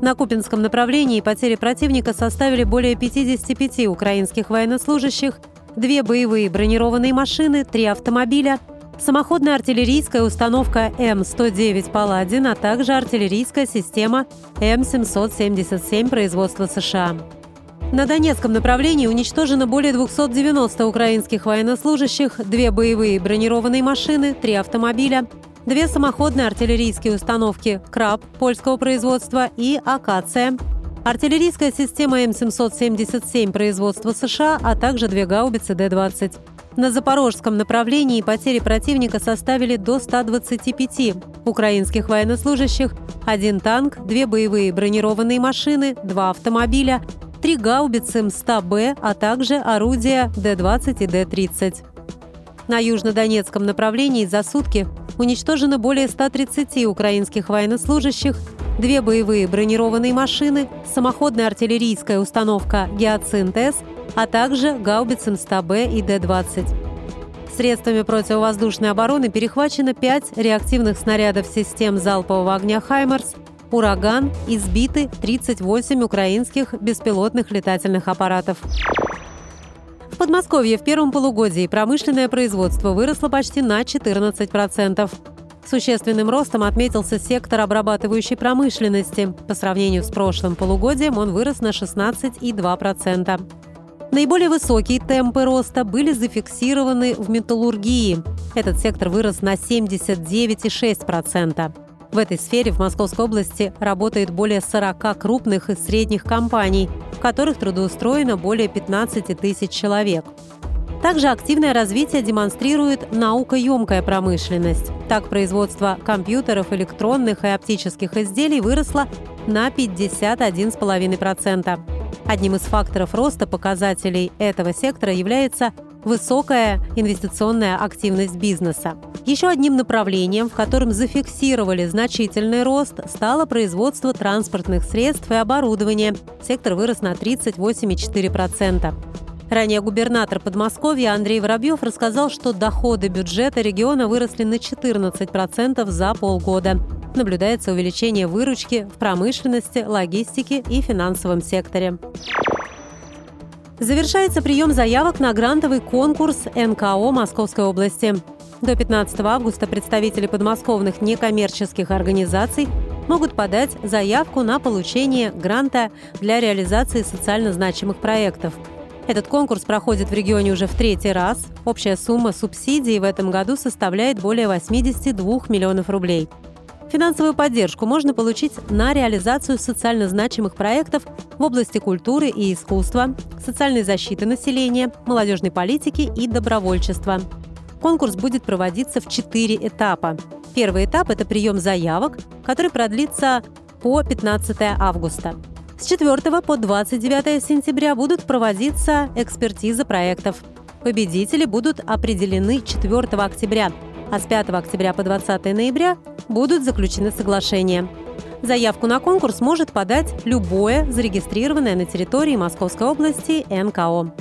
На Купинском направлении потери противника составили более 55 украинских военнослужащих, две боевые бронированные машины, три автомобиля, самоходная артиллерийская установка М-109 «Паладин», а также артиллерийская система М-777 производства США. На Донецком направлении уничтожено более 290 украинских военнослужащих, две боевые бронированные машины, три автомобиля, две самоходные артиллерийские установки «Краб» польского производства и «Акация», артиллерийская система М777 производства США, а также две гаубицы Д-20. На запорожском направлении потери противника составили до 125 украинских военнослужащих, один танк, две боевые бронированные машины, два автомобиля, три гаубицы М100Б, а также орудия Д-20 и Д-30. На южнодонецком направлении за сутки уничтожено более 130 украинских военнослужащих, две боевые бронированные машины, самоходная артиллерийская установка «Геоцинт-С», а также гаубицы М100Б и Д-20. Средствами противовоздушной обороны перехвачено 5 реактивных снарядов систем залпового огня «Хаймерс», «Ураган» избиты 38 украинских беспилотных летательных аппаратов. Подмосковье в первом полугодии промышленное производство выросло почти на 14%. Существенным ростом отметился сектор обрабатывающей промышленности. По сравнению с прошлым полугодием он вырос на 16,2%. Наиболее высокие темпы роста были зафиксированы в металлургии. Этот сектор вырос на 79,6%. В этой сфере в Московской области работает более 40 крупных и средних компаний, в которых трудоустроено более 15 тысяч человек. Также активное развитие демонстрирует наукоемкая промышленность. Так, производство компьютеров, электронных и оптических изделий выросло на 51,5%. Одним из факторов роста показателей этого сектора является высокая инвестиционная активность бизнеса. Еще одним направлением, в котором зафиксировали значительный рост, стало производство транспортных средств и оборудования. Сектор вырос на 38,4%. Ранее губернатор Подмосковья Андрей Воробьев рассказал, что доходы бюджета региона выросли на 14% за полгода. Наблюдается увеличение выручки в промышленности, логистике и финансовом секторе. Завершается прием заявок на грантовый конкурс НКО Московской области. До 15 августа представители подмосковных некоммерческих организаций могут подать заявку на получение гранта для реализации социально значимых проектов. Этот конкурс проходит в регионе уже в третий раз. Общая сумма субсидий в этом году составляет более 82 миллионов рублей. Финансовую поддержку можно получить на реализацию социально значимых проектов в области культуры и искусства, социальной защиты населения, молодежной политики и добровольчества. Конкурс будет проводиться в четыре этапа. Первый этап – это прием заявок, который продлится по 15 августа. С 4 по 29 сентября будут проводиться экспертизы проектов. Победители будут определены 4 октября, а с 5 октября по 20 ноября будут заключены соглашения. Заявку на конкурс может подать любое зарегистрированное на территории Московской области НКО.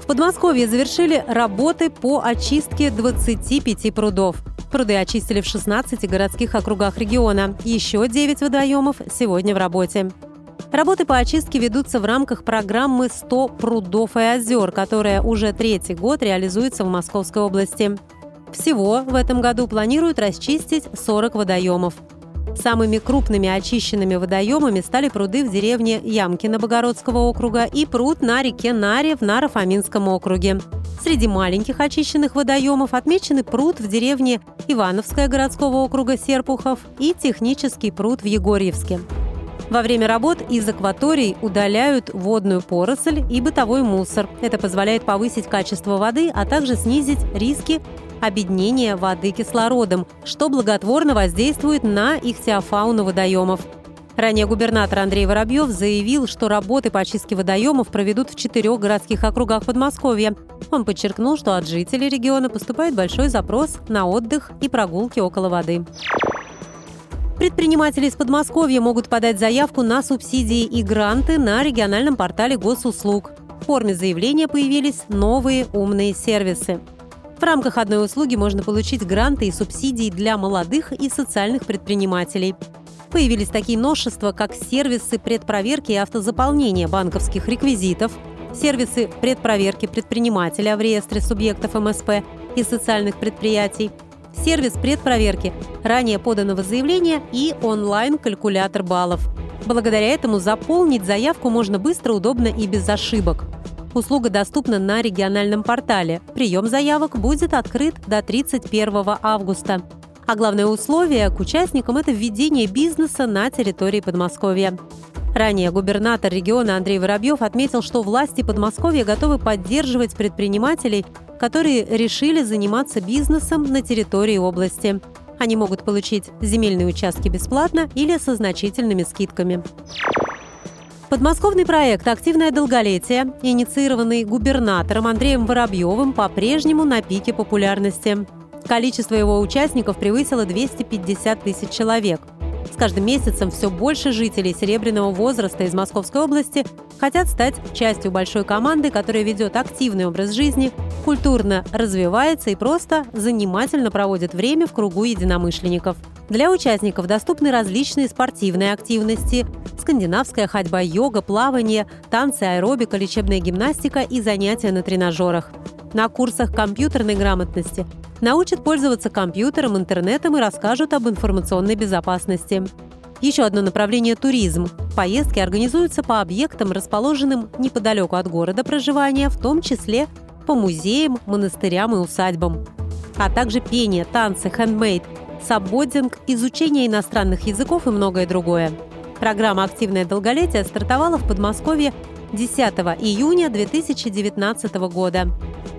В Подмосковье завершили работы по очистке 25 прудов. Пруды очистили в 16 городских округах региона. Еще 9 водоемов сегодня в работе. Работы по очистке ведутся в рамках программы «100 прудов и озер», которая уже третий год реализуется в Московской области. Всего в этом году планируют расчистить 40 водоемов. Самыми крупными очищенными водоемами стали пруды в деревне Ямкино Богородского округа и пруд на реке Наре в Наро-Фоминском округе. Среди маленьких очищенных водоемов отмечены пруд в деревне Ивановская городского округа Серпухов и технический пруд в Егорьевске. Во время работ из акваторий удаляют водную поросль и бытовой мусор. Это позволяет повысить качество воды, а также снизить риски обеднения воды кислородом, что благотворно воздействует на ихтиофауну водоемов. Ранее губернатор Андрей Воробьев заявил, что работы по очистке водоемов проведут в четырех городских округах Подмосковья. Он подчеркнул, что от жителей региона поступает большой запрос на отдых и прогулки около воды. Предприниматели из Подмосковья могут подать заявку на субсидии и гранты на региональном портале госуслуг. В форме заявления появились новые умные сервисы. В рамках одной услуги можно получить гранты и субсидии для молодых и социальных предпринимателей. Появились такие новшества, как сервисы предпроверки и автозаполнения банковских реквизитов, сервисы предпроверки предпринимателя в реестре субъектов МСП и социальных предприятий – сервис предпроверки ранее поданного заявления и онлайн-калькулятор баллов. Благодаря этому заполнить заявку можно быстро, удобно и без ошибок. Услуга доступна на региональном портале. Прием заявок будет открыт до 31 августа. А главное условие к участникам – это введение бизнеса на территории Подмосковья. Ранее губернатор региона Андрей Воробьев отметил, что власти Подмосковья готовы поддерживать предпринимателей, которые решили заниматься бизнесом на территории области. Они могут получить земельные участки бесплатно или со значительными скидками. Подмосковный проект «Активное долголетие», инициированный губернатором Андреем Воробьевым, по-прежнему на пике популярности. Количество его участников превысило 250 тысяч человек – с каждым месяцем все больше жителей серебряного возраста из Московской области хотят стать частью большой команды, которая ведет активный образ жизни, культурно развивается и просто занимательно проводит время в кругу единомышленников. Для участников доступны различные спортивные активности, скандинавская ходьба, йога, плавание, танцы, аэробика, лечебная гимнастика и занятия на тренажерах. На курсах компьютерной грамотности научат пользоваться компьютером, интернетом и расскажут об информационной безопасности. Еще одно направление – туризм. Поездки организуются по объектам, расположенным неподалеку от города проживания, в том числе по музеям, монастырям и усадьбам. А также пение, танцы, хендмейд, саббодинг, изучение иностранных языков и многое другое. Программа «Активное долголетие» стартовала в Подмосковье 10 июня 2019 года.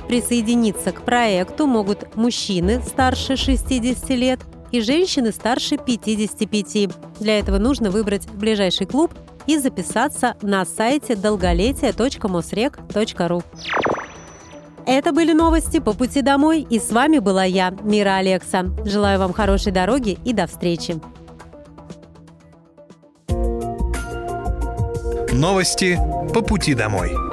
Присоединиться к проекту могут мужчины старше 60 лет и женщины старше 55. Для этого нужно выбрать ближайший клуб и записаться на сайте долголетие.мосрек.ру. Это были новости по пути домой, и с вами была я, Мира Алекса. Желаю вам хорошей дороги и до встречи. Новости по пути домой.